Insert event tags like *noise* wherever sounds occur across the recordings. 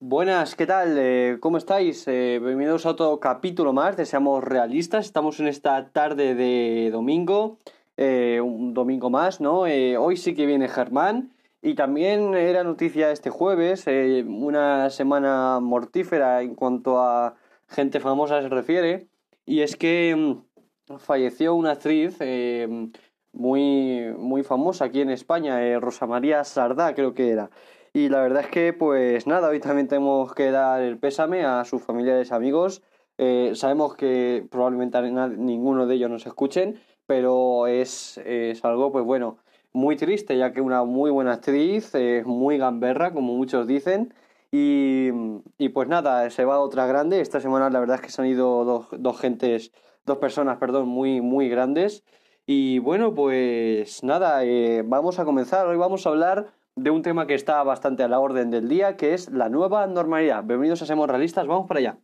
Buenas, ¿qué tal? Eh, ¿Cómo estáis? Eh, bienvenidos a otro capítulo más de Seamos Realistas. Estamos en esta tarde de domingo, eh, un domingo más, ¿no? hoy sí que viene Germán y también era noticia este jueves, una semana mortífera en cuanto a gente famosa se refiere, y es que mm, falleció una actriz muy, muy famosa aquí en España, Rosa María Sardá creo que era. Y la verdad es que, pues nada, hoy también tenemos que dar el pésame a sus familiares amigos. Eh, sabemos que probablemente ninguno de ellos nos escuchen, pero es, es, algo, pues bueno, muy triste, ya que una muy buena actriz, es muy gamberra, como muchos dicen. Y, y, pues nada, se va otra grande. Esta semana la verdad es que se han ido dos, dos gentes, dos personas, perdón, muy, muy grandes. Y bueno, pues nada, eh, vamos a comenzar. Hoy vamos a hablar de un tema que está bastante a la orden del día, que es la nueva normalidad. Bienvenidos a Semos Realistas, vamos para allá.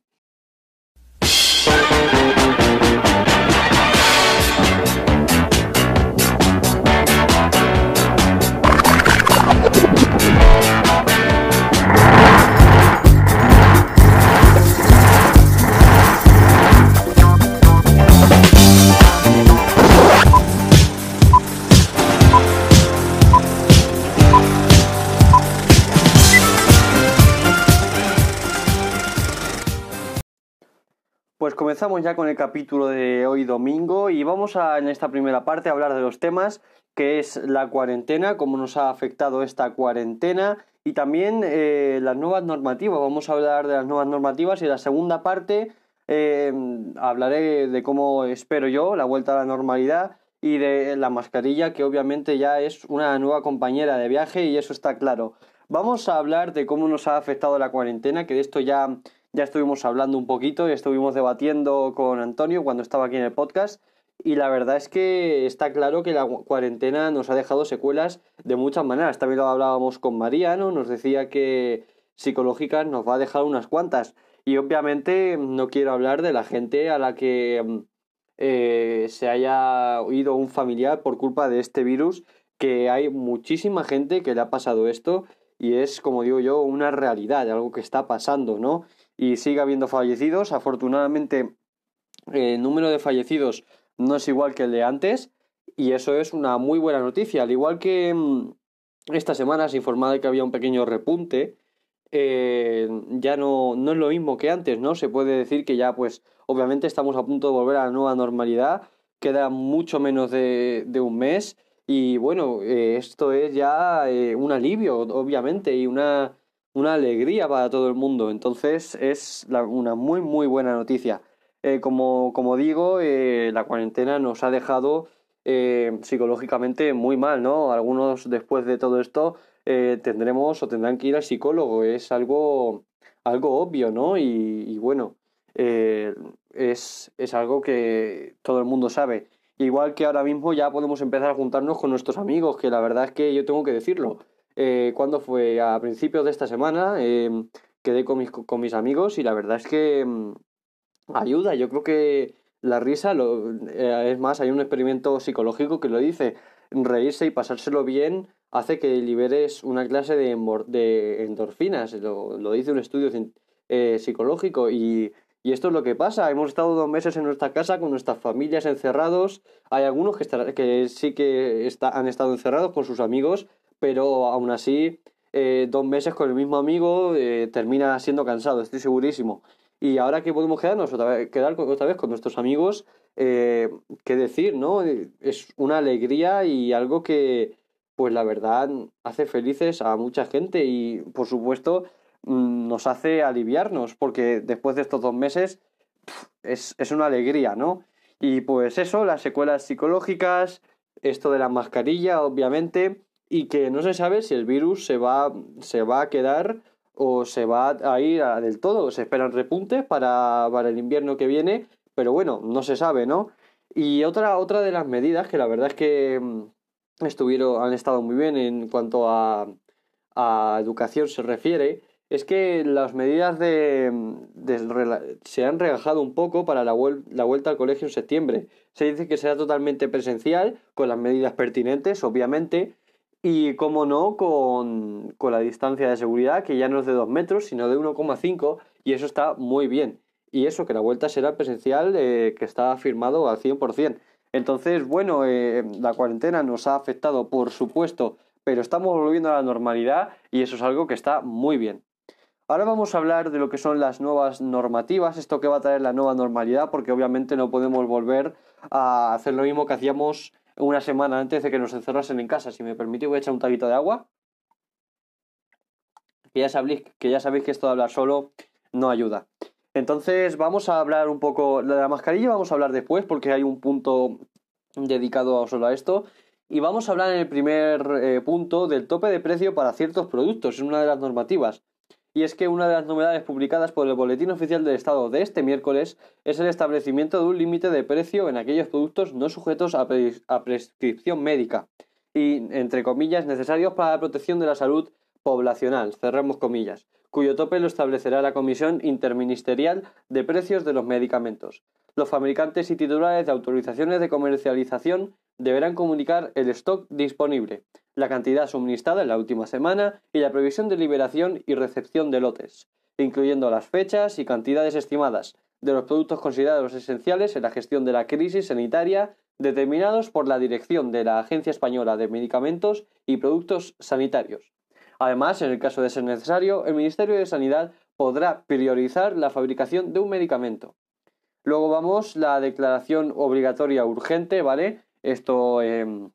Comenzamos ya con el capítulo de hoy domingo y vamos a en esta primera parte a hablar de los temas que es la cuarentena, cómo nos ha afectado esta cuarentena y también eh, las nuevas normativas. Vamos a hablar de las nuevas normativas y en la segunda parte eh, hablaré de cómo espero yo la vuelta a la normalidad y de la mascarilla que obviamente ya es una nueva compañera de viaje y eso está claro. Vamos a hablar de cómo nos ha afectado la cuarentena, que de esto ya ya estuvimos hablando un poquito y estuvimos debatiendo con Antonio cuando estaba aquí en el podcast y la verdad es que está claro que la cuarentena nos ha dejado secuelas de muchas maneras. También lo hablábamos con Mariano, nos decía que psicológicas nos va a dejar unas cuantas. Y obviamente no quiero hablar de la gente a la que mm, eh, se haya oído un familiar por culpa de este virus, que hay muchísima gente que le ha pasado esto y es, como digo yo, una realidad, algo que está pasando, ¿no? Y sigue habiendo fallecidos. Afortunadamente, el número de fallecidos no es igual que el de antes y eso es una muy buena noticia. Al igual que mm, esta semana se informaba de que había un pequeño repunte, eh, ya no, no es lo mismo que antes, ¿no? Se puede decir que ya, pues, obviamente estamos a punto de volver a la nueva normalidad, queda mucho menos de, de un mes y bueno, eh, esto es ya eh, un alivio, obviamente, y una una alegría para todo el mundo. Entonces es una muy muy buena noticia. Eh, como, como, digo, eh, la cuarentena nos ha dejado eh, psicológicamente muy mal, ¿no? Algunos después de todo esto tendremos o tendrán que ir al psicólogo. Es algo, algo obvio, ¿no? Y, y bueno, es, es algo que todo el mundo sabe. Igual que ahora mismo ya podemos empezar a juntarnos con nuestros amigos, que la verdad es que yo tengo que decirlo eh, cuando fue a principios de esta semana, em, quedé con mis, con mis amigos y la verdad es que em, ayuda. Yo creo que la risa, lo, eh, es más, hay un experimento psicológico que lo dice, reírse y pasárselo bien hace que liberes una clase de, de endorfinas, lo, lo, dice un estudio eh, psicológico y, y, esto es lo que pasa. Hemos estado dos meses en nuestra casa con nuestras familias encerrados. Hay algunos que, que sí que está, han estado encerrados con sus amigos pero aún así, eh, dos meses con el mismo amigo eh, termina siendo cansado, estoy segurísimo. Y ahora que podemos quedarnos otra vez, quedar otra vez con nuestros amigos, eh, qué decir, ¿no? Es una alegría y algo que, pues la verdad, hace felices a mucha gente y, por supuesto, mm, nos hace aliviarnos, porque después de estos dos meses es, es una alegría, ¿no? Y pues eso, las secuelas psicológicas, esto de la mascarilla, obviamente, y que no se sabe si el virus se va, se va a quedar o se va a ir del todo. Se esperan repuntes para, para el invierno que viene, pero bueno, no se sabe, ¿no? Y otra, otra de las medidas que la verdad es que mm, estuvieron, han estado muy bien en cuanto a, a educación se refiere, es que las medidas de, se han relajado un poco para la, la, vuelta al colegio en septiembre. Se dice que será totalmente presencial, con las medidas pertinentes, obviamente, y como no, con, con la distancia de seguridad, que ya no es de 2 metros, sino de 1,5, y eso está muy bien. Y eso, que la vuelta será presencial, eh, que está firmado al 100%. Entonces, bueno, eh, la cuarentena nos ha afectado, por supuesto, pero estamos volviendo a la normalidad y eso es algo que está muy bien. Ahora vamos a hablar de lo que son las nuevas normativas, esto que va a traer la nueva normalidad, porque obviamente no podemos volver a hacer lo mismo que hacíamos una semana antes de que nos encerrasen en casa. Si me permite, voy a echar un taquito de agua. Que ya sabéis que, ya sabéis que esto de hablar solo no ayuda. Entonces vamos a hablar un poco de la mascarilla, vamos a hablar después porque hay un punto dedicado solo a esto. Y vamos a hablar en el primer eh, punto del tope de precio para ciertos productos, es una de las normativas y es que una de las novedades publicadas por el Boletín Oficial del Estado de este miércoles es el establecimiento de un límite de precio en aquellos productos no sujetos a, prescripción médica y, entre comillas, necesarios para la protección de la salud poblacional, cerramos comillas, cuyo tope lo establecerá la Comisión Interministerial de Precios de los Medicamentos. Los fabricantes y titulares de autorizaciones de comercialización deberán comunicar el stock disponible, la cantidad suministrada en la última semana y la previsión de liberación y recepción de lotes, incluyendo las fechas y cantidades estimadas de los productos considerados esenciales en la gestión de la crisis sanitaria determinados por la dirección de la Agencia Española de Medicamentos y Productos Sanitarios. Además, en el caso de ser necesario, el Ministerio de Sanidad podrá priorizar la fabricación de un medicamento. Luego vamos la declaración obligatoria urgente, ¿vale? Esto em,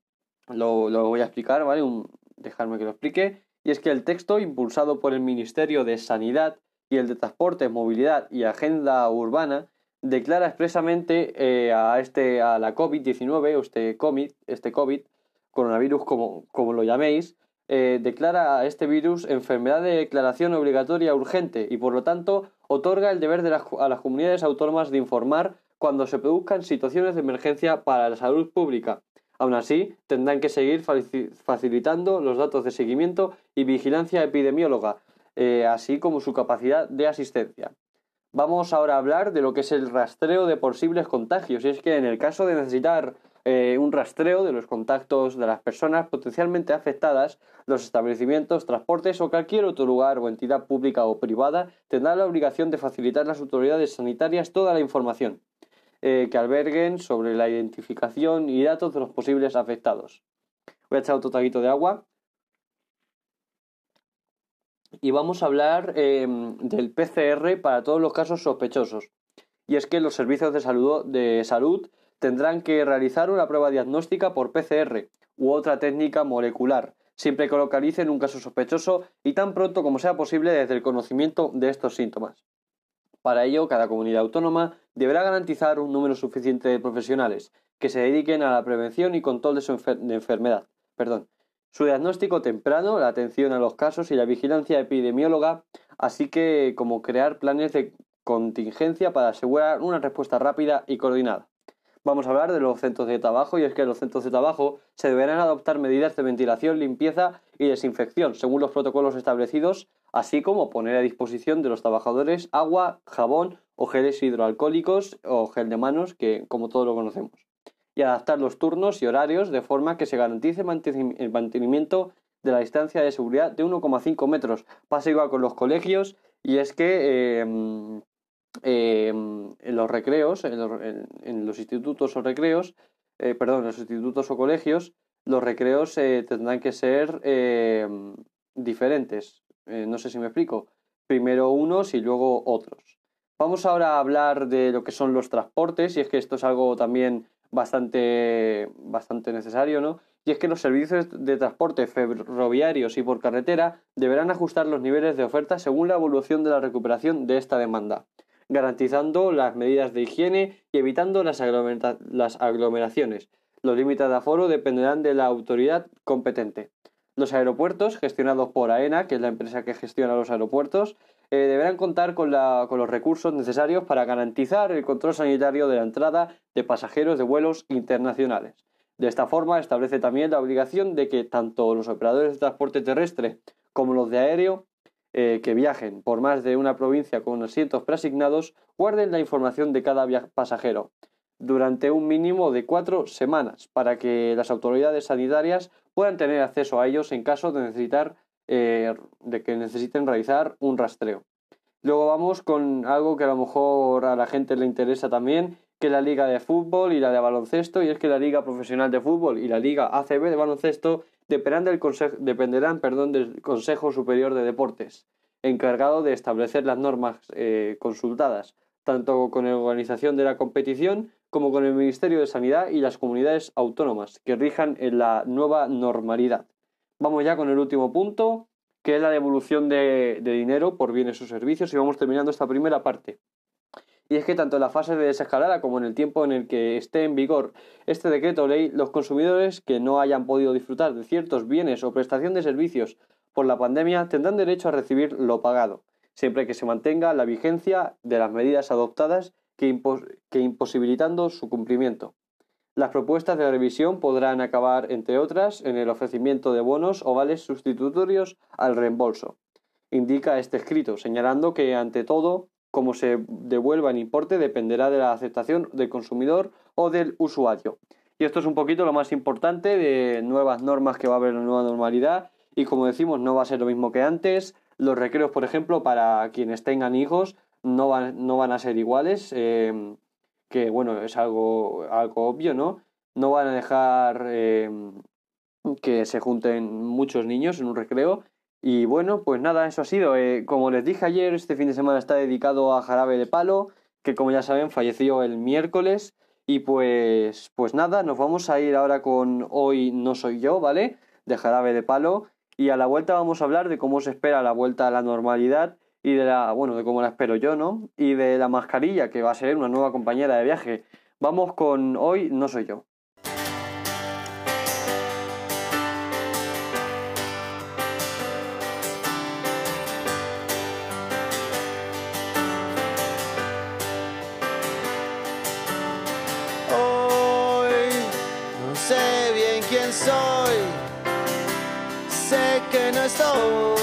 lo, voy a explicar, ¿vale? Un, dejarme que lo explique. Y es que el texto, impulsado por el Ministerio de Sanidad y el de Transporte, Movilidad y Agenda Urbana, declara expresamente eh, a, este, a la COVID-19, o este COVID, este COVID, coronavirus como, como lo llaméis, eh, declara a este virus enfermedad de declaración obligatoria urgente y por lo tanto otorga el deber de a las comunidades autónomas de informar cuando se produzcan situaciones de emergencia para la salud pública Aún así, tendrán que seguir facilitando los datos de seguimiento y vigilancia epidemióloga, eh, así como su capacidad de asistencia. Vamos ahora a hablar de lo que es el rastreo de posibles contagios. Y es que en el caso de necesitar eh, un rastreo de los contactos de las personas potencialmente afectadas, los establecimientos, transportes o cualquier otro lugar o entidad pública o privada tendrán la obligación de facilitar a las autoridades sanitarias toda la información eh, que alberguen sobre la identificación y datos de los posibles afectados. Voy a echar otro taquito de agua. Y vamos a hablar em, del PCR para todos los casos sospechosos. Y es que los servicios de salud, de salud tendrán que realizar una prueba diagnóstica por PCR u otra técnica molecular, siempre que localicen un caso sospechoso y tan pronto como sea posible desde el conocimiento de estos síntomas. Para ello, cada comunidad autónoma deberá garantizar un número suficiente de profesionales que se dediquen a la prevención y control de su enfermedad. Perdón. Su diagnóstico temprano, la atención a los casos y la vigilancia epidemióloga, así que como crear planes de contingencia para asegurar una respuesta rápida y coordinada. Vamos a hablar de los centros de trabajo y es que en los centros de trabajo se deberán adoptar medidas de ventilación, limpieza y desinfección según los protocolos establecidos así como poner a disposición de los trabajadores agua, jabón o geles hidroalcohólicos o gel de manos, que como todos lo conocemos. Y adaptar los turnos y horarios de forma que se garantice el mantenimiento de la distancia de seguridad de 1,5 metros. Pasa igual con los colegios y es que em, em, en los recreos, en los, institutos o recreos, eh, perdón, en los institutos o colegios, los recreos eh, tendrán que ser em, diferentes. Eh, no sé si me explico. Primero unos y luego otros. Vamos ahora a hablar de lo que son los transportes, y es que esto es algo también bastante, bastante necesario, ¿no? Y es que los servicios de transporte ferroviarios y por carretera deberán ajustar los niveles de oferta según la evolución de la recuperación de esta demanda, garantizando las medidas de higiene y evitando las, aglomeraciones. Los límites de aforo dependerán de la autoridad competente. Los aeropuertos, gestionados por AENA, que es la empresa que gestiona los aeropuertos, eh, deberán contar con, con los recursos necesarios para garantizar el control sanitario de la entrada de pasajeros de vuelos internacionales. De esta forma, establece también la obligación de que tanto los operadores de transporte terrestre como los de aéreo eh, que viajen por más de una provincia con asientos preasignados guarden la información de cada pasajero durante un mínimo de cuatro semanas para que las autoridades sanitarias puedan tener acceso a ellos en caso de necesitar eh, de que necesiten realizar un rastreo. Luego vamos con algo que a lo mejor a la gente le interesa también, que la liga de fútbol y la de baloncesto, y es que la liga profesional de fútbol y la liga ACB de baloncesto dependerán del, dependerán, perdón, del Consejo Superior de Deportes, encargado de establecer las normas eh, consultadas, tanto con la organización de la competición como con el Ministerio de Sanidad y las comunidades autónomas, que rijan en la nueva normalidad. Vamos ya con el último punto, que es la devolución de, de dinero por bienes o servicios, y vamos terminando esta primera parte y es que tanto en la fase de desescalada como en el tiempo en el que esté en vigor este decreto ley, los consumidores que no hayan podido disfrutar de ciertos bienes o prestación de servicios por la pandemia tendrán derecho a recibir lo pagado, siempre que se mantenga la vigencia de las medidas adoptadas que, que imposibilitando su cumplimiento. Las propuestas de revisión podrán acabar, entre otras, en el ofrecimiento de bonos o vales sustitutorios al reembolso. Indica este escrito, señalando que, ante todo, cómo se devuelva el importe dependerá de la aceptación del consumidor o del usuario. Y esto es un poquito lo más importante de nuevas normas que va a haber en la nueva normalidad. Y como decimos, no va a ser lo mismo que antes. Los recreos, por ejemplo, para quienes tengan hijos, no van, no van a ser iguales. Em, que bueno, es algo, algo obvio, ¿no? No van a dejar em, que se junten muchos niños en un recreo y bueno, pues nada, eso ha sido. Eh, como les dije ayer, este fin de semana está dedicado a Jarabe de Palo, que como ya saben falleció el miércoles. Y pues, pues nada, nos vamos a ir ahora con Hoy no soy yo, ¿vale? De Jarabe de Palo. Y a la vuelta vamos a hablar de cómo se espera la vuelta a la normalidad y de la, bueno, de cómo la espero yo, ¿no? Y de la mascarilla, que va a ser una nueva compañera de viaje. Vamos con Hoy no soy yo. Que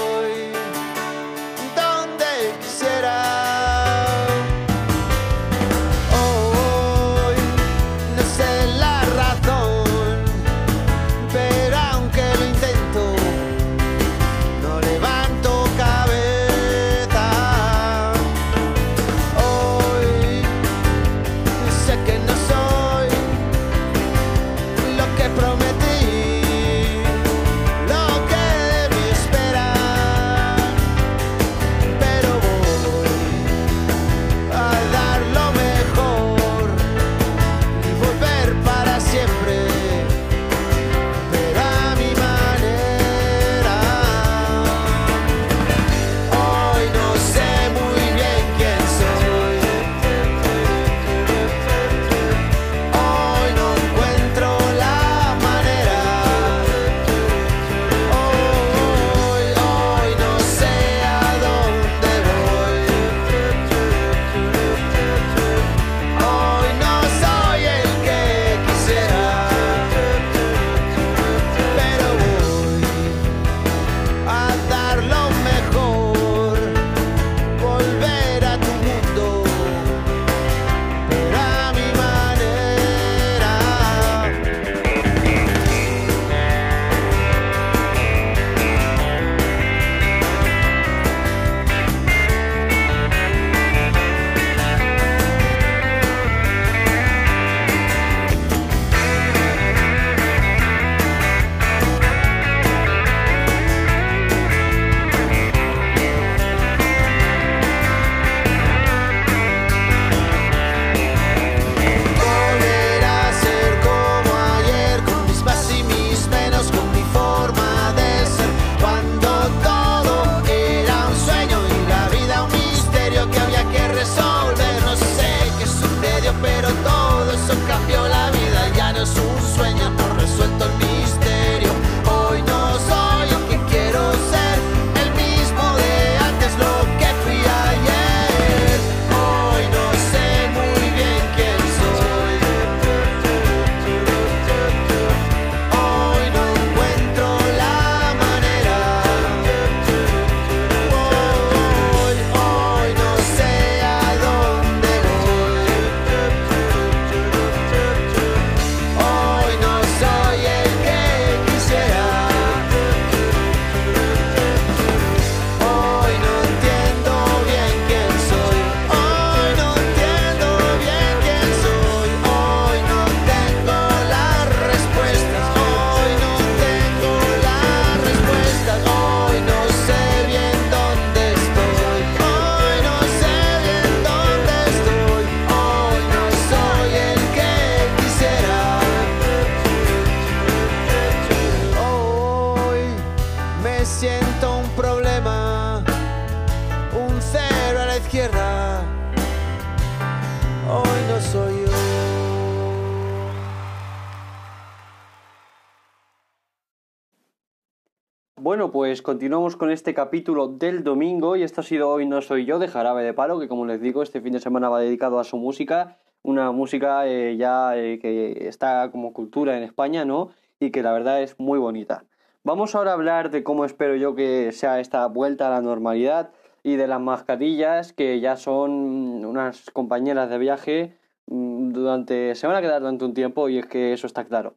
pues continuamos con este capítulo del domingo y esto ha sido Hoy no soy yo de Jarabe de Palo, que como les digo, este fin de semana va dedicado a su música, una música eh, ya eh, que está como cultura en España, ¿no? Y que la verdad es muy bonita. Vamos ahora a hablar de cómo espero yo que sea esta vuelta a la normalidad y de las mascarillas que ya son unas compañeras de viaje mm, durante se van a quedar durante un tiempo y es que eso está claro.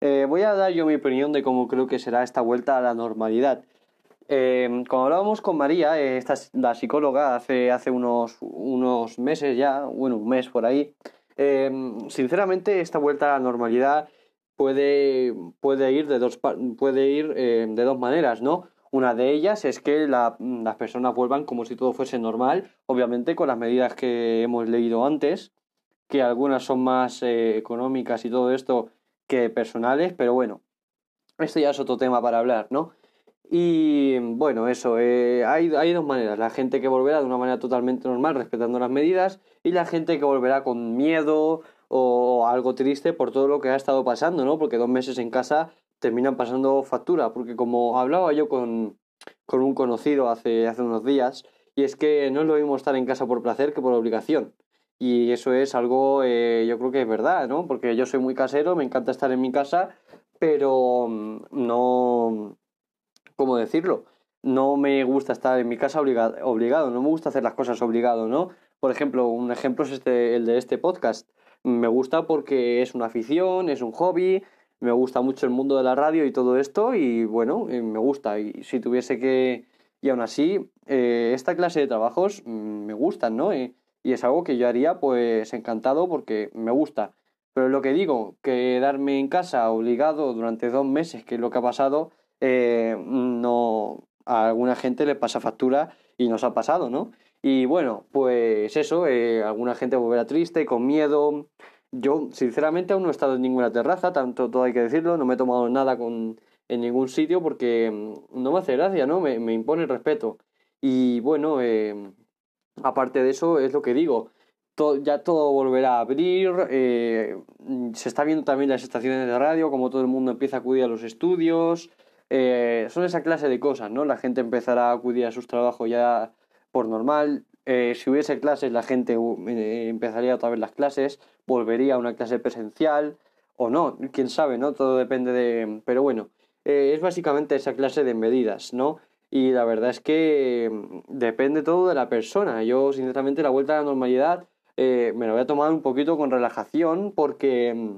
Eh, voy a dar yo mi opinión de cómo creo que será esta vuelta a la normalidad. Eh, como hablábamos con María, eh, la psicóloga, hace, hace unos, unos meses ya, bueno, un mes por ahí, sinceramente esta vuelta a la normalidad puede, puede ir, de dos, puede ir de dos maneras, ¿no? Una de ellas es que la- las personas vuelvan como si todo fuese normal, obviamente con las medidas que hemos leído antes, que algunas son más económicas y todo esto que personales, pero bueno, esto ya es otro tema para hablar, ¿no? Y bueno, eso, eh, hay, hay dos maneras, la gente que volverá de una manera totalmente normal, respetando las medidas, y la gente que volverá con miedo o algo triste por todo lo que ha estado pasando, ¿no? Porque dos meses en casa terminan pasando factura, porque como hablaba yo con, con un conocido hace, hace unos días, y es que no es lo mismo estar en casa por placer que por obligación. Y eso es algo, eh, yo creo que es verdad, ¿no? Porque yo soy muy casero, me encanta estar en mi casa, pero mm, no, ¿cómo decirlo? No me gusta estar en mi casa obliga- obligado, no me gusta hacer las cosas obligado, ¿no? Por ejemplo, un ejemplo es este, el de este podcast. Me gusta porque es una afición, es un hobby, me gusta mucho el mundo de la radio y todo esto, y bueno, eh, me gusta. Y si tuviese que. Y aún así, eh, esta clase de trabajos mm, me gustan, ¿no? Eh, y es algo que yo haría, pues encantado porque me gusta. Pero lo que digo, quedarme en casa obligado durante dos meses, que es lo que ha pasado, eh, no a alguna gente le pasa factura y nos ha pasado, ¿no? Y bueno, pues eso, eh, alguna gente volverá triste, con miedo. Yo, sinceramente, aún no he estado en ninguna terraza, tanto todo hay que decirlo, no me he tomado nada con, en ningún sitio porque mm, no me hace gracia, ¿no? Me, me impone el respeto. Y bueno, eh, aparte de eso, es lo que digo, to- ya todo volverá a abrir, eh, se está viendo también las estaciones de radio, como todo el mundo empieza a acudir a los estudios, eh, son esa clase de cosas, ¿no? La gente empezará a acudir a sus trabajos ya por normal, eh, si hubiese clases la gente empezaría otra vez las clases, volvería a una clase presencial o no, quién sabe, ¿no? Todo depende de... Pero bueno, es básicamente esa clase de medidas, ¿no? Y la verdad es que mm, depende todo de la persona. Yo, sinceramente, la vuelta a la normalidad eh, me la voy a tomar un poquito con relajación porque, mm,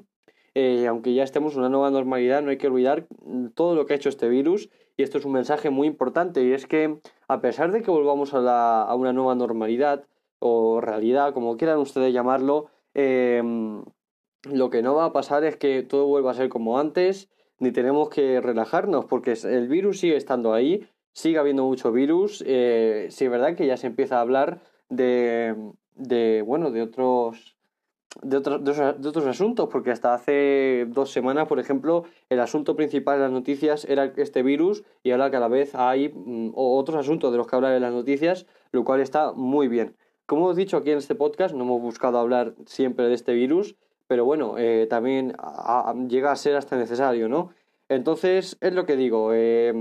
eh, aunque ya estemos en una nueva normalidad, no hay que olvidar mm, todo lo que ha hecho este virus. Y esto es un mensaje muy importante y es que, a pesar de que volvamos a, la- a una nueva normalidad o realidad, como quieran ustedes llamarlo, eh, lo que no va a pasar es que todo vuelva a ser como antes, ni tenemos que relajarnos, porque el virus sigue estando ahí, sigue habiendo mucho virus. Eh, sí es verdad que ya se empieza a hablar de, de bueno, de otros, de otros, de otros- de otros asuntos, porque hasta hace dos semanas, por ejemplo, el asunto principal de las noticias era este virus y ahora cada vez hay mm, otros asuntos de los que hablar en las noticias, lo cual está muy bien. Como hemos dicho aquí en este podcast, no hemos buscado hablar siempre de este virus, pero bueno, eh, también llega a ser hasta necesario, ¿no? Entonces, es lo que digo, eh,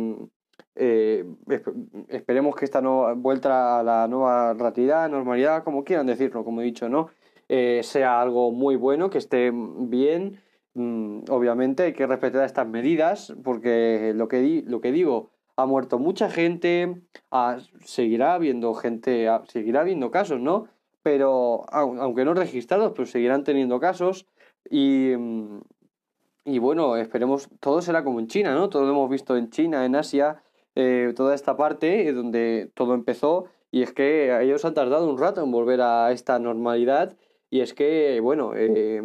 eh, esp- esperemos que esta nueva vuelta a la nueva realidad, normalidad, como quieran decirlo, como he dicho, ¿no? Eh, sea algo muy bueno, que esté bien. Mm, obviamente hay que respetar estas medidas, porque lo que, di- lo que digo, ha muerto mucha gente, seguirá habiendo gente, seguirá habiendo casos, ¿no? Pero au- aunque no registrados, pues seguirán teniendo casos y, mm, y bueno, esperemos, todo será como en China, ¿no? Todo lo hemos visto en China, en Asia, eh, toda esta parte donde todo empezó y es que ellos han tardado un rato en volver a esta normalidad y es que, bueno, eh,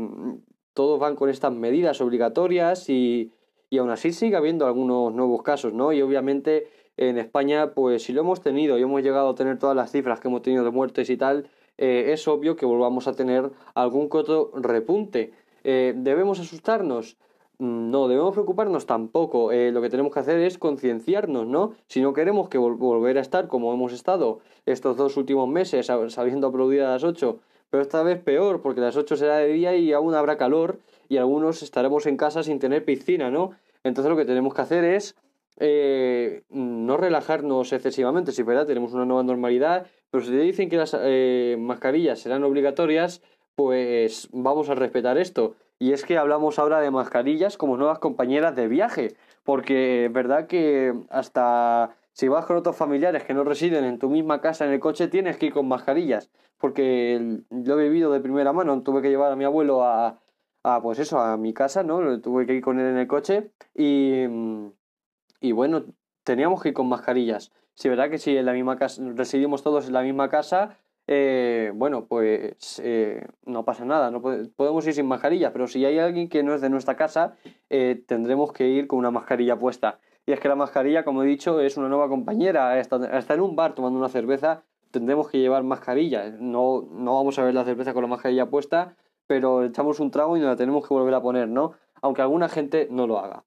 todos van con estas medidas obligatorias y, y aún así sigue habiendo algunos nuevos casos, ¿no? Y obviamente en España, pues si lo hemos tenido y hemos llegado a tener todas las cifras que hemos tenido de muertes y tal, eh, es obvio que volvamos a tener algún otro repunte. Eh, ¿Debemos asustarnos? No debemos preocuparnos tampoco. Eh, lo que tenemos que hacer es concienciarnos, ¿no? Si no queremos que volver a estar como hemos estado estos dos últimos meses, sabiendo aplaudir a las 8, pero esta vez peor, porque las 8 será de día y aún habrá calor y algunos estaremos en casa sin tener piscina, ¿no? Entonces lo que tenemos que hacer es eh, no relajarnos excesivamente. Si verdad tenemos una nueva normalidad, pero si te dicen que las eh, mascarillas serán obligatorias, pues vamos a respetar esto. Y es que hablamos ahora de mascarillas como nuevas compañeras de viaje, porque es verdad que hasta si vas con otros familiares que no residen en tu misma casa en el coche, tienes que ir con mascarillas, porque lo he vivido de primera mano, tuve que llevar a mi abuelo a, a pues eso, a mi casa, ¿no? Tuve que ir con él en el coche y, y bueno, teníamos que ir con mascarillas. Si es verdad que si en la misma casa, residimos todos en la misma casa, eh, bueno, pues eh, no pasa nada, no podemos ir sin mascarilla, pero si hay alguien que no es de nuestra casa, eh, tendremos que ir con una mascarilla puesta. Y es que la mascarilla, como he dicho, es una nueva compañera. Hasta, en un bar tomando una cerveza tendremos que llevar mascarilla. No, no vamos a ver la cerveza con la mascarilla puesta, pero echamos un trago y nos la tenemos que volver a poner, ¿no? Aunque alguna gente no lo haga.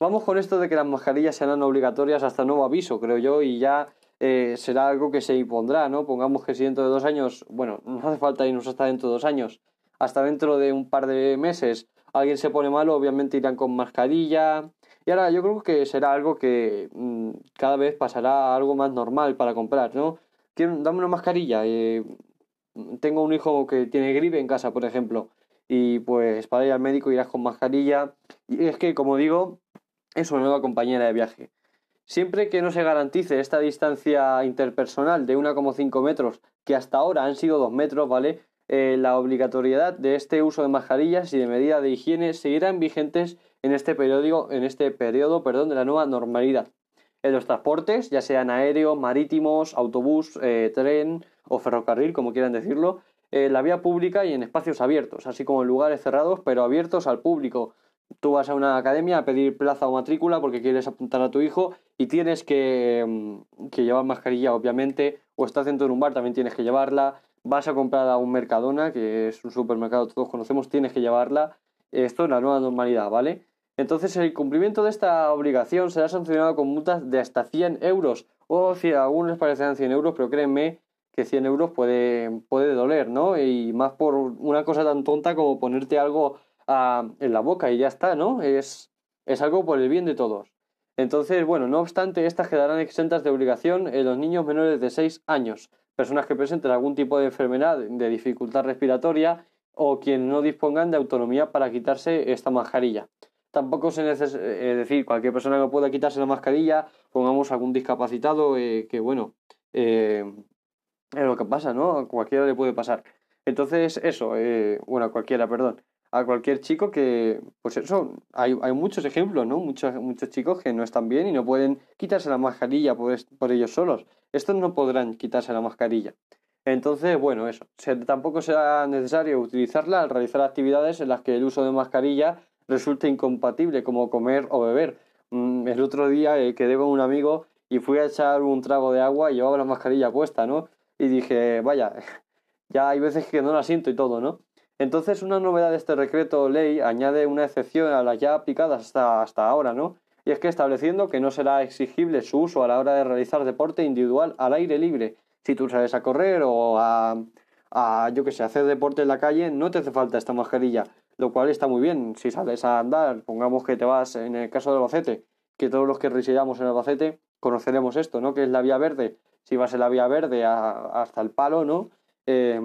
Vamos con esto de que las mascarillas serán obligatorias hasta nuevo aviso, creo yo, y ya eh, será algo que se impondrá, ¿no? Pongamos que si dentro de dos años, bueno, no hace falta irnos hasta dentro de dos años, hasta dentro de un par de meses alguien se pone malo, obviamente irán con mascarilla. Y ahora yo creo que será algo que mm, cada vez pasará algo más normal para comprar, ¿no? dame una mascarilla. Eh, tengo un hijo que tiene gripe en casa, por ejemplo, y pues para ir al médico irás con mascarilla. Y es que, como digo, es una nueva compañera de viaje. Siempre que no se garantice esta distancia interpersonal de 1,5 metros, que hasta ahora han sido 2 metros, ¿vale? Eh, la obligatoriedad de este uso de mascarillas y de medidas de higiene seguirán vigentes en este periodo, en este periodo perdón, de la nueva normalidad. En los transportes, ya sean aéreos, marítimos, autobús, eh, tren o ferrocarril, como quieran decirlo, en la vía pública y en espacios abiertos, así como en lugares cerrados, pero abiertos al público, tú vas a una academia a pedir plaza o matrícula porque quieres apuntar a tu hijo y tienes que, mm, que, llevar mascarilla, obviamente, o estás dentro de un bar, también tienes que llevarla, vas a comprar a un Mercadona, que es un supermercado que todos conocemos, tienes que llevarla. Esto es la nueva normalidad, ¿vale? Entonces el cumplimiento de esta obligación será sancionado con multas de hasta 100 euros. O si a algunos les parecerán 100 euros, pero créanme que 100 euros puede, puede doler, ¿no? Y más por una cosa tan tonta como ponerte algo en la boca y ya está, ¿no? Es, es algo por el bien de todos. Entonces, bueno, no obstante, estas quedarán exentas de obligación en los niños menores de 6 años, personas que presenten algún tipo de enfermedad de dificultad respiratoria o quienes no dispongan de autonomía para quitarse esta mascarilla. Tampoco se necesita, es decir, cualquier persona que pueda quitarse la mascarilla, pongamos algún discapacitado, eh, que bueno, eh, es lo que pasa, ¿no? A cualquiera le puede pasar. Entonces, eso, eh, bueno, a cualquiera, perdón a cualquier chico que, pues eso, hay, hay muchos ejemplos, ¿no? Muchos, muchos chicos que no están bien y no pueden quitarse la mascarilla por, por ellos solos. Estos no podrán quitarse la mascarilla. Entonces, bueno, eso. tampoco será necesario utilizarla al realizar actividades en las que el uso de mascarilla resulte incompatible, como comer o beber. Mm, el otro día eh, quedé con un amigo y fui a echar un trago de agua y llevaba la mascarilla puesta, ¿no? Y dije, vaya, *laughs* ya hay veces que no la siento y todo, ¿no? Entonces, una novedad de este decreto ley añade una excepción a las ya aplicadas hasta, hasta ahora, ¿no? Y es que estableciendo que no será exigible su uso a la hora de realizar deporte individual al aire libre. Si tú sales a correr o a, a yo que sé, hacer deporte en la calle, no te hace falta esta mascarilla, lo cual está muy bien. Si sales a andar, pongamos que te vas, en el caso de Albacete, que todos los que residamos en Albacete conoceremos esto, ¿no? Que es la vía verde. Si vas en la vía verde hasta el palo, ¿no? Eh,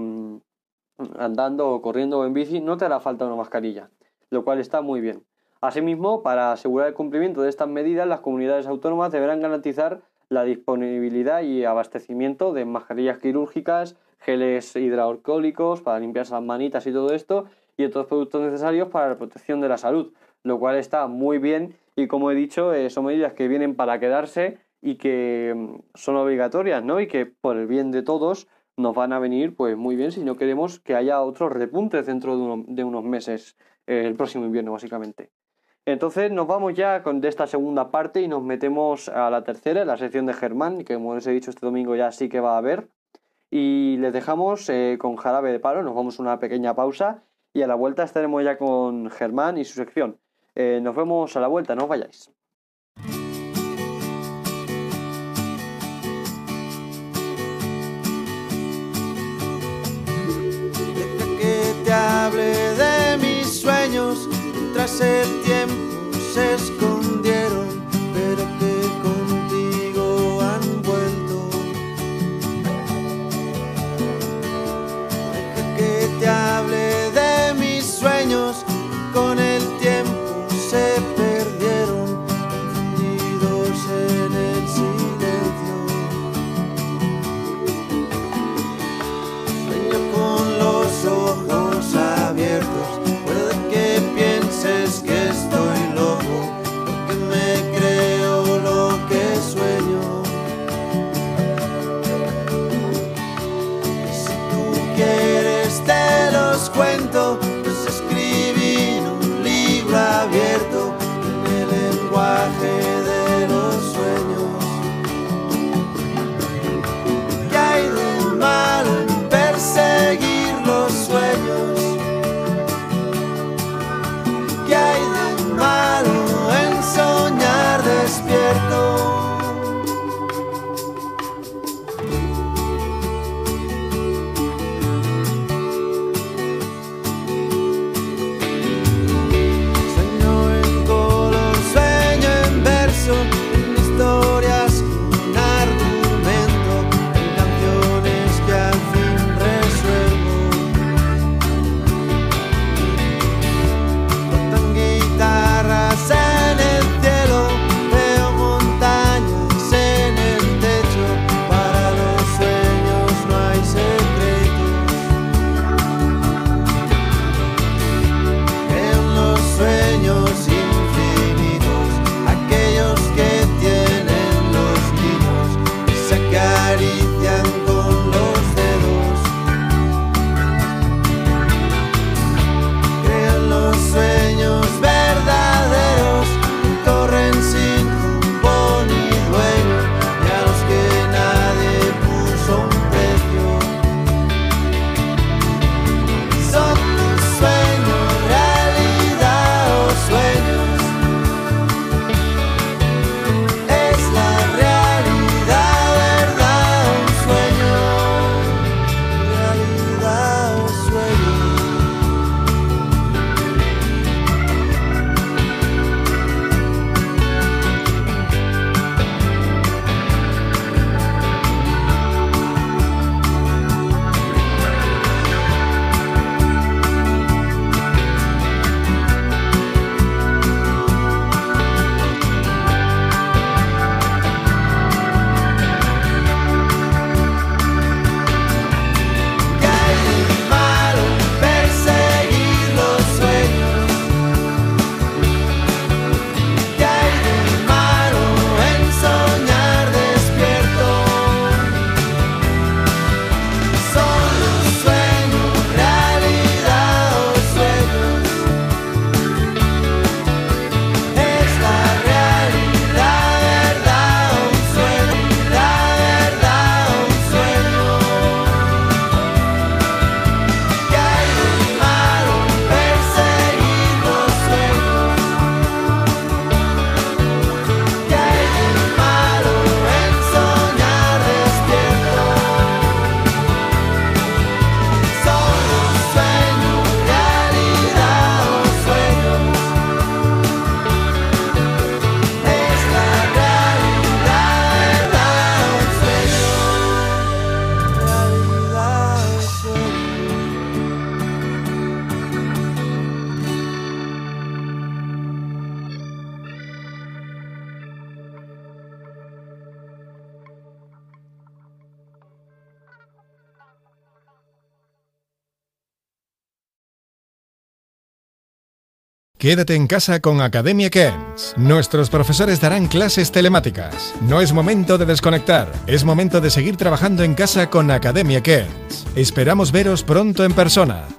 andando o corriendo o en bici, no te hará falta una mascarilla, lo cual está muy bien. Asimismo, para asegurar el cumplimiento de estas medidas, las comunidades autónomas deberán garantizar la disponibilidad y abastecimiento de mascarillas quirúrgicas, geles hidroalcohólicos para limpiarse las manitas y todo esto, y otros productos necesarios para la protección de la salud, lo cual está muy bien y como he dicho, eh, son medidas que vienen para quedarse y que mm, son obligatorias, ¿no? Y que por el bien de todos nos van a venir pues muy bien si no queremos que haya otros repuntes dentro de, uno, de unos meses, eh, el próximo invierno básicamente. Entonces nos vamos ya con, de esta segunda parte y nos metemos a la tercera, la sección de Germán, que como les he dicho este domingo ya sí que va a haber. Y les dejamos eh, con jarabe de palo, nos vamos a una pequeña pausa y a la vuelta estaremos ya con Germán y su sección. Eh, nos vemos a la vuelta, no os vayáis. culpable de mis sueños, tras el tiempo se escondieron. Quédate en casa con Academia Kens. Nuestros profesores darán clases telemáticas. No es momento de desconectar, es momento de seguir trabajando en casa con Academia Kens. Esperamos veros pronto en persona.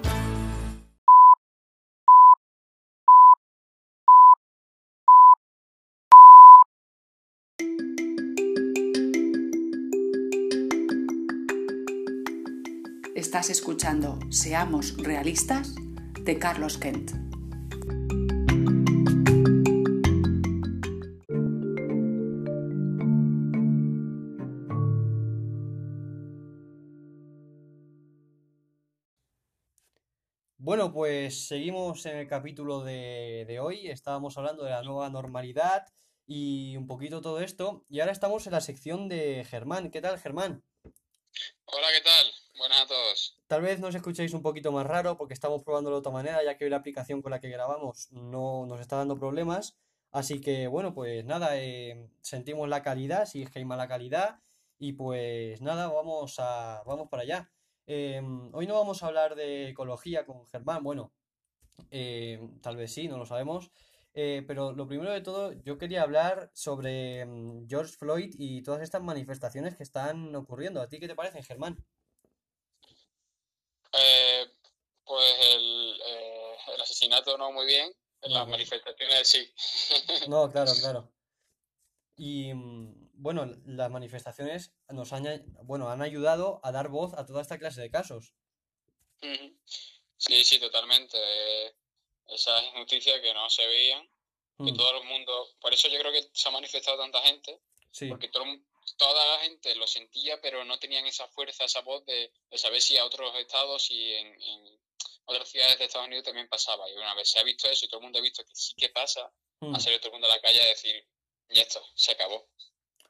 Estás escuchando Seamos Realistas de Carlos Kent. Pues seguimos en el capítulo de, de hoy. Estábamos hablando de la nueva normalidad y un poquito todo esto. Y ahora estamos en la sección de Germán. ¿Qué tal, Germán? Hola, ¿qué tal? Buenas a todos. Tal vez nos escuchéis un poquito más raro porque estamos probándolo de otra manera, ya que hoy la aplicación con la que grabamos no nos está dando problemas. Así que, bueno, pues nada, eh, sentimos la calidad, si es que hay mala calidad. Y pues nada, vamos a, vamos para allá. Em, hoy no vamos a hablar de ecología con Germán, bueno, em, tal vez sí, no lo sabemos. Eh, pero lo primero de todo, yo quería hablar sobre em, George Floyd y todas estas manifestaciones que están ocurriendo. ¿A ti qué te parecen, Germán? Eh, pues el, eh, el asesinato no muy bien, las manifestaciones sí. No, claro, *laughs* claro. Y mm, bueno, las manifestaciones nos han, bueno, han ayudado a dar voz a toda esta clase de casos. Sí, sí, totalmente. Eh, Esas injusticias que no se veían, que Mm, todo el mundo... Por eso yo creo que se ha manifestado tanta gente, sí, porque todo, toda la gente lo sentía, pero no tenían esa fuerza, esa voz de, de saber si a otros estados y en, en otras ciudades de Estados Unidos también pasaba. Y una vez se ha visto eso y todo el mundo ha visto que sí que pasa, mm, ha salido todo el mundo a la calle a decir, y esto, se acabó.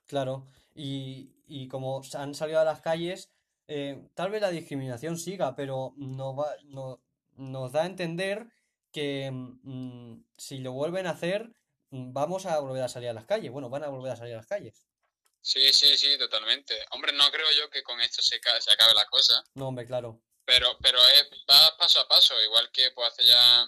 Claro. Y, y como han salido a las calles, eh, tal vez la discriminación siga, pero nos va, no- nos da a entender que mm, si lo vuelven a hacer, mm, vamos a volver a salir a las calles. Bueno, van a volver a salir a las calles. Sí, sí, sí, totalmente. Hombre, no creo yo que con esto se, se acabe la cosa, No, hombre, claro. pero, pero es, va paso a paso, igual que pues hace ya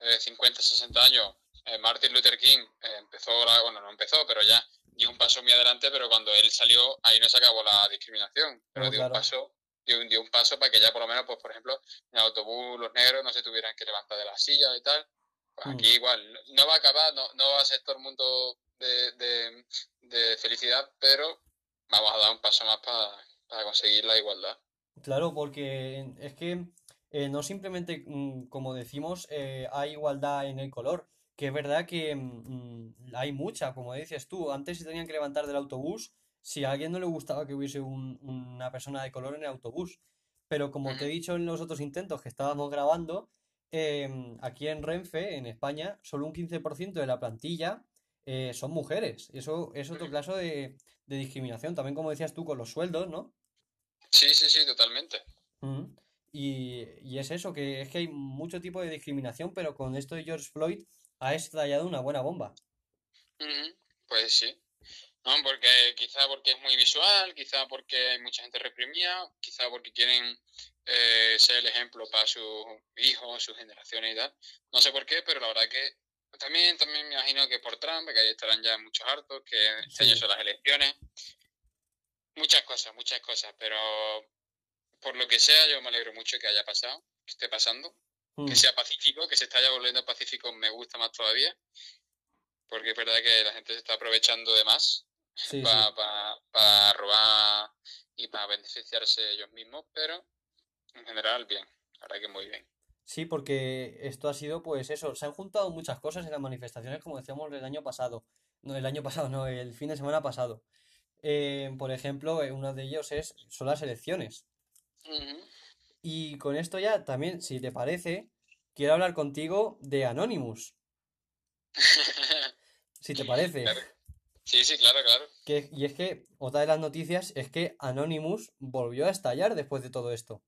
eh, 50, 60 años, eh, Martin Luther King eh, empezó, la, bueno, no empezó, pero ya dio un paso muy adelante, pero cuando él salió, ahí no se acabó la discriminación, pero No, dio un paso, dio, un- dio un paso para que ya por lo menos, pues por ejemplo, en el autobús los negros no se tuvieran que levantar de la silla y tal. Pues Mm. aquí igual, no- no va a acabar, no, no va a ser todo el mundo de, de, de felicidad, pero vamos a dar un paso más para, para conseguir la igualdad. Claro, porque es que eh, no simplemente, mm, como decimos, eh, hay igualdad en el color, que es verdad que mm, hay mucha, como dices tú, antes se tenían que levantar del autobús si a alguien no le gustaba que hubiese un- una persona de color en el autobús. Pero como te he dicho en los otros intentos que estábamos grabando, em, aquí en Renfe, en España, solo un 15% de la plantilla eh, son mujeres. Eso es otro caso de, de discriminación, también como decías tú con los sueldos, ¿no? Sí, sí, sí, totalmente. Y, y es eso, que es que hay mucho tipo de discriminación, pero con esto de George Floyd ha estallado una buena bomba. Ujú, Pues sí. No, porque quizá porque es muy visual, quizá porque hay mucha gente reprimida, quizá porque quieren eh, ser el ejemplo para sus hijos, sus generaciones y tal. No sé por qué, pero la verdad que también, también me imagino que por Trump, que ahí estarán ya muchos hartos, que este año Sí. son las elecciones. Muchas cosas, muchas cosas, pero por lo que sea, yo me alegro mucho que haya pasado, que esté pasando, que Mm, sea pacífico, que se está ya volviendo pacífico, me gusta más todavía, porque es verdad que la gente se está aprovechando de más Sí, sí. para robar y para beneficiarse ellos mismos, pero en general bien, la verdad que muy bien. Sí, porque esto ha sido, pues eso, se han juntado muchas cosas en las manifestaciones, como decíamos el año pasado. No, el año pasado, no, el fin de semana pasado. Eh, por ejemplo, eh, uno de ellos es, son las elecciones. Y con esto ya también, si te parece, quiero hablar contigo de Anonymous, *laughs* si te parece. Claro. Sí, sí, claro, claro. Que, y es que otra de las noticias es que Anonymous volvió a estallar después de todo esto.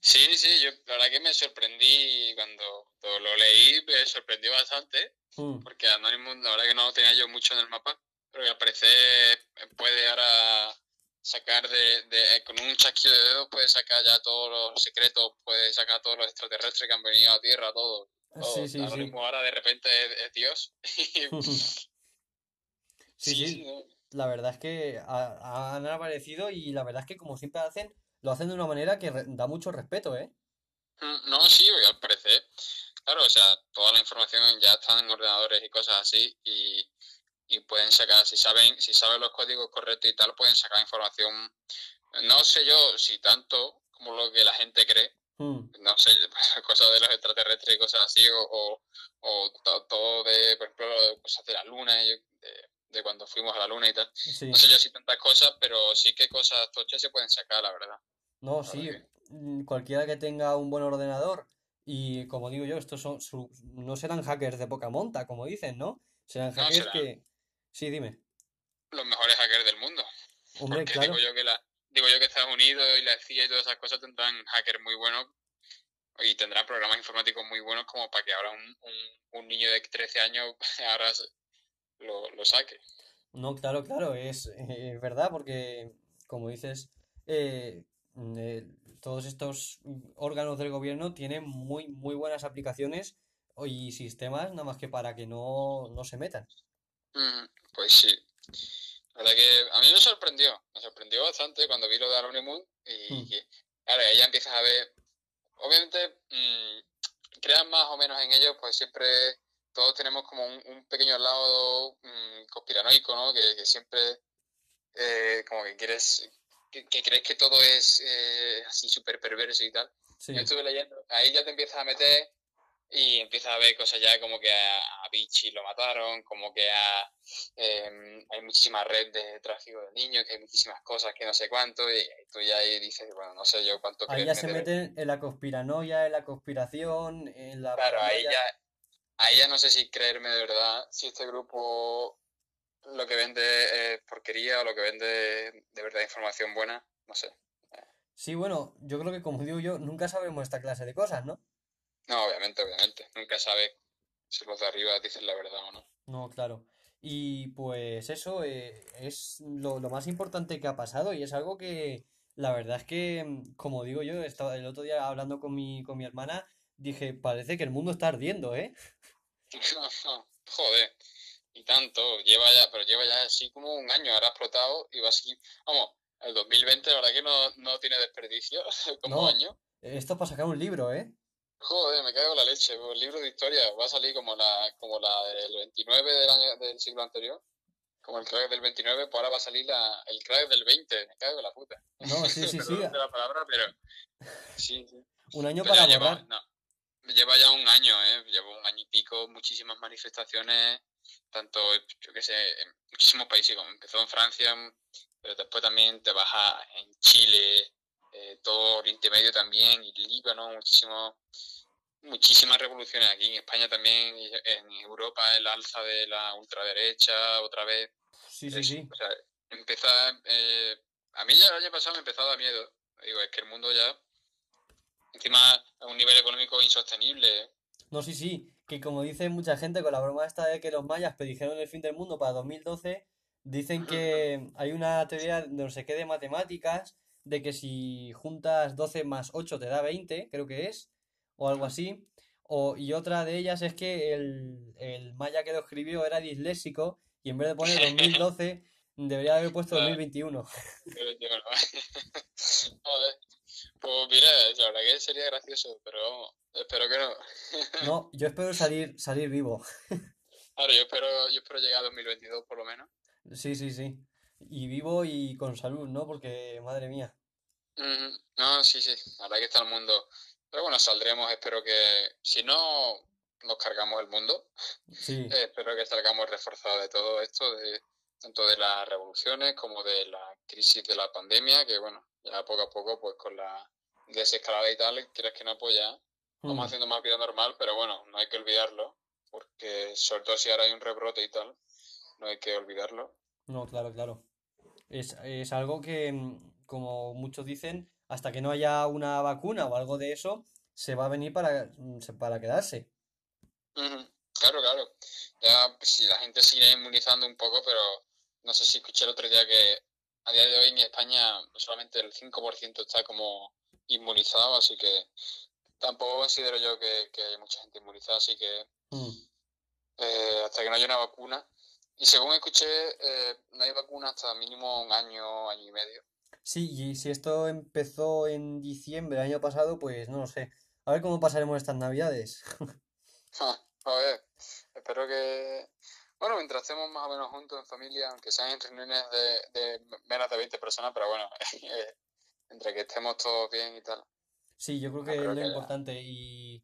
Sí, sí, yo la verdad que me sorprendí cuando, cuando lo leí, me sorprendió bastante, Mm, porque Anonymous la verdad que no lo tenía yo mucho en el mapa, pero que al parecer puede ahora sacar de, de- con un chasquido de dedos, puede sacar ya todos los secretos, puede sacar todos los extraterrestres que han venido a Tierra, todo. Sí, sí, ahora de repente es, es Dios. *laughs* Sí, Sí, sí, sí, no. la verdad es que ha- han aparecido y la verdad es que como siempre hacen, lo hacen de una manera que da mucho respeto, ¿eh? Mm, No, sí, al parecer. Claro, o sea, toda la información ya está en ordenadores y cosas así y, y pueden sacar, si saben, si saben los códigos correctos y tal, pueden sacar información. No sé yo si tanto como lo que la gente cree, Mm, no sé, *laughs* cosas de los extraterrestres y cosas así, o, o, o to- todo de, por ejemplo, cosas de la luna, de, de cuando fuimos a la luna y tal. sí. No sé yo si tantas cosas, pero sí que cosas tochas se pueden sacar, la verdad. No, La sí, verdad mm, cualquiera que tenga un buen ordenador y como digo yo, estos son su- no serán hackers de poca monta, como dicen, ¿no? Serán No, hackers serán. que... Sí, dime. los mejores hackers del mundo. Hombre, *laughs* Porque claro. digo yo que la, digo yo que Estados Unidos y la CIA y todas esas cosas tendrán hackers muy buenos y tendrán programas informáticos muy buenos como para que ahora un, un, un niño de 13 años *laughs* ahora lo, lo saque. No, claro, claro, es, es verdad, porque como dices, eh, mm, eh, todos estos órganos del gobierno tienen muy, muy buenas aplicaciones y sistemas, nada más que para que no, no se metan. Pues sí. La verdad que a mí me sorprendió, me sorprendió bastante cuando vi lo de Anonymous y Mm. que, claro, ahí ya empiezas a ver, obviamente, mm, crean más o menos en ellos, pues siempre todos tenemos como un, un pequeño lado mm, conspiranoico, ¿no? Que, que siempre eh, como que quieres, que, que crees que todo es eh, así súper perverso y tal. Sí, Yo estuve leyendo, ahí ya te empiezas a meter y empiezas a ver cosas ya como que a, a Vichy lo mataron, como que a, em, hay muchísima red de tráfico de niños, que hay muchísimas cosas que no sé cuánto, y tú ya ahí dices, bueno, no sé yo cuánto ahí ya se meten en la conspiranoia, en la conspiración, en la Claro, ahí ya, ahí ya no sé si creerme de verdad, si este grupo lo que vende es porquería o lo que vende de verdad información buena, no sé. Sí, bueno, yo creo que como digo yo, nunca sabemos esta clase de cosas, ¿no? No, obviamente, obviamente, nunca sabes si los de arriba dicen la verdad o no. No, claro. Y pues eso eh, es lo, lo más importante que ha pasado y es algo que la verdad es que, como digo yo, estaba el otro día hablando con mi, con mi hermana, dije, parece que el mundo está ardiendo, ¿eh? *laughs* Joder, y tanto, lleva ya, pero lleva ya así como un año, ahora ha explotado y va a seguir. Vamos, el 2020 la verdad que no, no tiene desperdicio *laughs* como No. año. Esto es para sacar un libro, ¿eh? Joder, me cago en la leche, el libro de historia va a salir como la, como la del 29 del año, del siglo anterior, como el crack del 29, pues ahora va a salir la, el crack del 20, me cago en la puta. No, sí, sí, *laughs* sí. La palabra, pero sí, sí. Un año Pero para lleva, borrar. no, lleva ya un año, ¿eh? Lleva un año y pico, muchísimas manifestaciones, tanto, yo qué sé, en muchísimos países, como empezó en Francia, pero después también te vas a, en Chile, eh, todo Oriente Medio también, y Líbano, muchísimo, muchísimas revoluciones aquí en España también, en Europa el alza de la ultraderecha, otra vez. Sí, sí, Es- sí. O sea, empieza, eh, a mí ya el año pasado me empezó a dar miedo. Digo, es que el mundo ya, encima a un nivel económico insostenible. No, sí, sí. Que como dice mucha gente con la broma esta de que los mayas predijeron el fin del mundo para 2012, dicen que hay una teoría de no sé qué de matemáticas, de que si juntas 12 más 8 te da 20, creo que es, o algo así. O, y otra de ellas es que el, el maya que lo escribió era disléxico y en vez de poner 2012 *laughs* debería haber puesto 2021. Pero yo no. *laughs* Joder. Pues mira, la verdad que sería gracioso, pero vamos, espero que no. *laughs* No, yo espero salir, salir vivo. Claro, yo espero, yo espero llegar a 2022 por lo menos. Sí, sí, sí. Y vivo y con salud, ¿no? Porque, madre mía. Ujú. No, sí, sí, la verdad que está el mundo. Pero bueno, saldremos, espero que, si no nos cargamos el mundo, Sí, Eh, *laughs* espero que salgamos reforzados de todo esto, de, tanto de las revoluciones como de la crisis de la pandemia, que bueno, ya poco a poco, pues con la desescalada y tal, quieres que no, pues ya vamos Mm. haciendo más vida normal, pero bueno, no hay que olvidarlo, porque sobre todo si ahora hay un rebrote y tal, no hay que olvidarlo. No, claro, claro. Es, es algo que, mm, como muchos dicen, hasta que no haya una vacuna o algo de eso, se va a venir para, mm, para quedarse. Claro, claro. Ya pues, si la gente sigue inmunizando un poco, pero no sé si escuché el otro día que a día de hoy en España solamente el 5% está como inmunizado, así que tampoco considero yo que, que haya mucha gente inmunizada, así que Mm. eh, hasta que no haya una vacuna. Y según escuché, eh, no hay vacuna hasta mínimo un año, año y medio. Sí, y si esto empezó en diciembre del año pasado, pues no lo sé. A ver cómo pasaremos estas navidades. *laughs* *laughs* A ver, espero que, bueno, mientras estemos más o menos juntos en familia, aunque sean en reuniones de, de menos de 20 personas, pero bueno, *laughs* eh, entre que estemos todos bien y tal. Sí, yo creo No que es lo que importante y,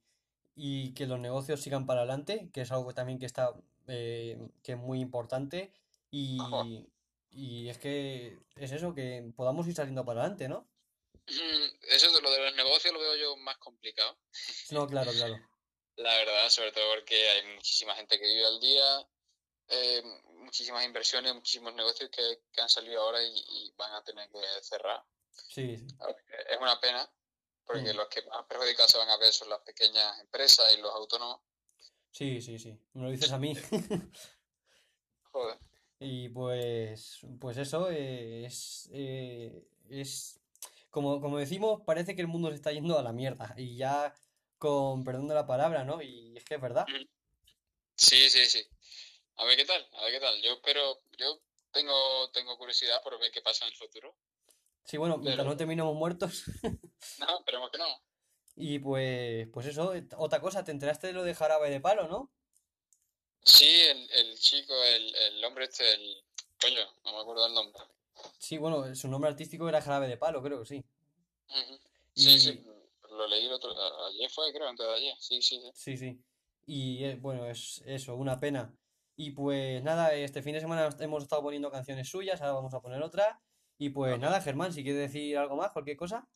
y que los negocios sigan para adelante, que es algo también que está eh, que es muy importante y. y es que es eso, que podamos ir saliendo para adelante, ¿no? Mm, Eso de lo de los negocios lo veo yo más complicado. *laughs* No, claro, claro. La verdad, sobre todo porque hay muchísima gente que vive al día, eh, muchísimas inversiones, muchísimos negocios que, que han salido ahora y, y van a tener que cerrar. Sí, sí. Es una pena, porque Mm. los que más perjudicados se van a ver son las pequeñas empresas y los autónomos. Sí, sí, sí. Me lo dices a mí. *laughs* Joder. Y pues, pues eso eh, es, eh, es como, como decimos, parece que el mundo se está yendo a la mierda. Y ya con perdón de la palabra, ¿no? Y es que es verdad. Sí, sí, sí. A ver qué tal, a ver qué tal. Yo espero, yo tengo, tengo curiosidad por ver qué pasa en el futuro. Sí, bueno, mientras Pero- no terminemos muertos. *laughs* No, esperemos que no. Y pues, pues eso, otra cosa, te enteraste de lo de Jarabe de Palo, ¿no? Sí, el, el chico, el, el hombre este, el... Coño, no me acuerdo del nombre. Sí, bueno, su nombre artístico era Jarabe de Palo, creo que sí. Sí, sí, lo leí el otro, ayer fue, creo, antes de ayer. Sí, sí, sí. Sí, sí. Y eh, bueno, es eso, una pena. Y pues nada, este fin de semana hemos estado poniendo canciones suyas, ahora vamos a poner otra. Y pues nada, Germán, si quieres decir algo más, cualquier cosa.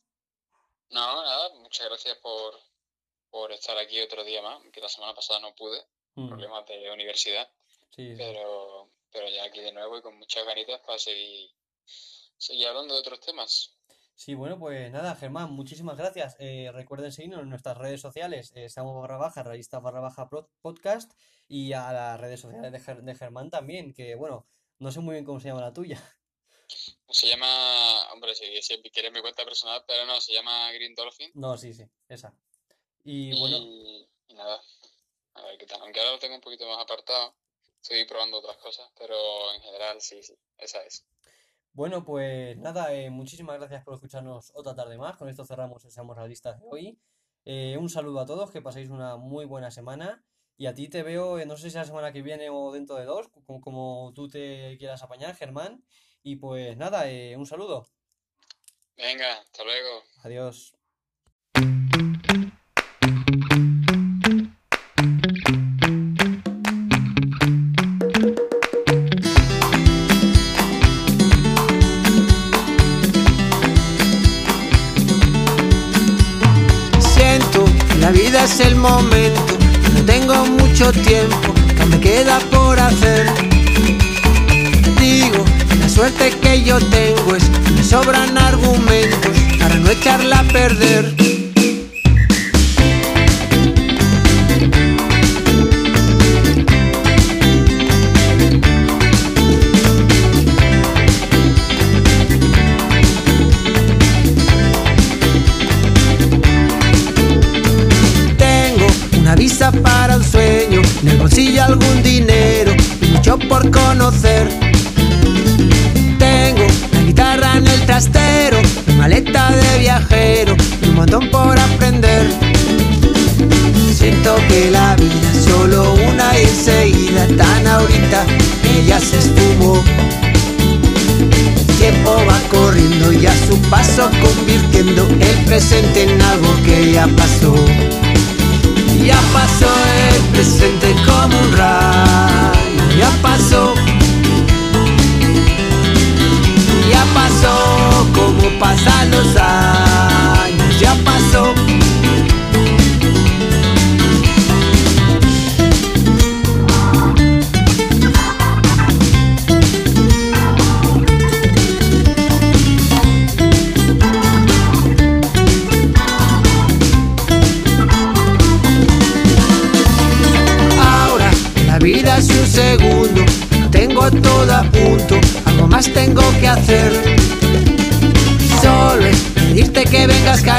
No, nada, muchas gracias por, por estar aquí otro día más, que la semana pasada no pude, Mm, problemas de universidad, sí, sí. pero, pero ya aquí de nuevo y con muchas ganitas para seguir, seguir hablando de otros temas. Sí, bueno, pues nada, Germán, muchísimas gracias. Eh, recuerden seguirnos en nuestras redes sociales, eh, barra baja, revista barra baja podcast, y a las redes sociales de, Ger- de Germán también, que bueno, no sé muy bien cómo se llama la tuya. Se llama, hombre, si, si quieres mi cuenta personal, pero no, se llama Green Dolphin. No, sí, sí, esa. Y bueno, y nada, a ver qué tal. Aunque ahora lo tengo un poquito más apartado, estoy probando otras cosas, pero en general sí, sí, esa es. bueno, pues nada, eh, muchísimas gracias por escucharnos otra tarde más. Con esto cerramos el Seamos Realistas de hoy. Eh, un saludo a todos, que paséis una muy buena semana. Y a ti te veo, eh, no sé si la semana que viene o dentro de dos, como, como tú te quieras apañar, Germán. Y pues nada, un saludo. Venga, hasta luego. Adiós. Mucho tiempo, que me queda por hacer. Digo, la suerte que yo tengo es que me sobran argumentos para no echarla a perder.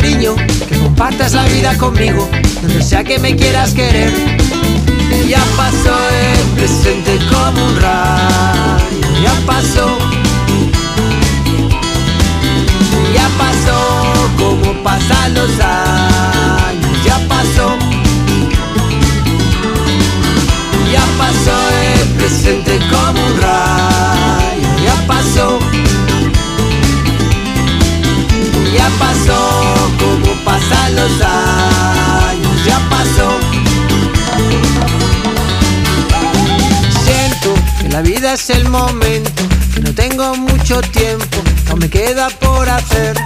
Cariño, que compartas la vida conmigo, donde sea que me quieras querer. Ya pasó el presente como un rayo, ya pasó. Ya pasó como pasan los años, ya pasó. Ya pasó el presente como un rayo, ya pasó. Ya pasó pasan los años, ya pasó. Siento que la vida es el momento, que no tengo mucho tiempo, aún me queda por hacer.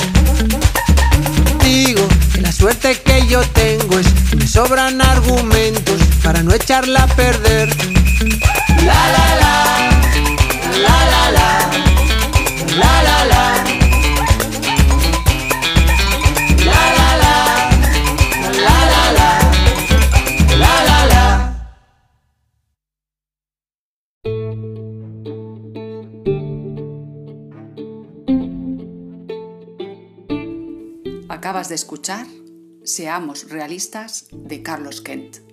contigo, que la suerte que yo tengo es que me sobran argumentos para no echarla a perder. La la, la la la, la la la. La De escuchar Seamos realistas de Carlos Kent.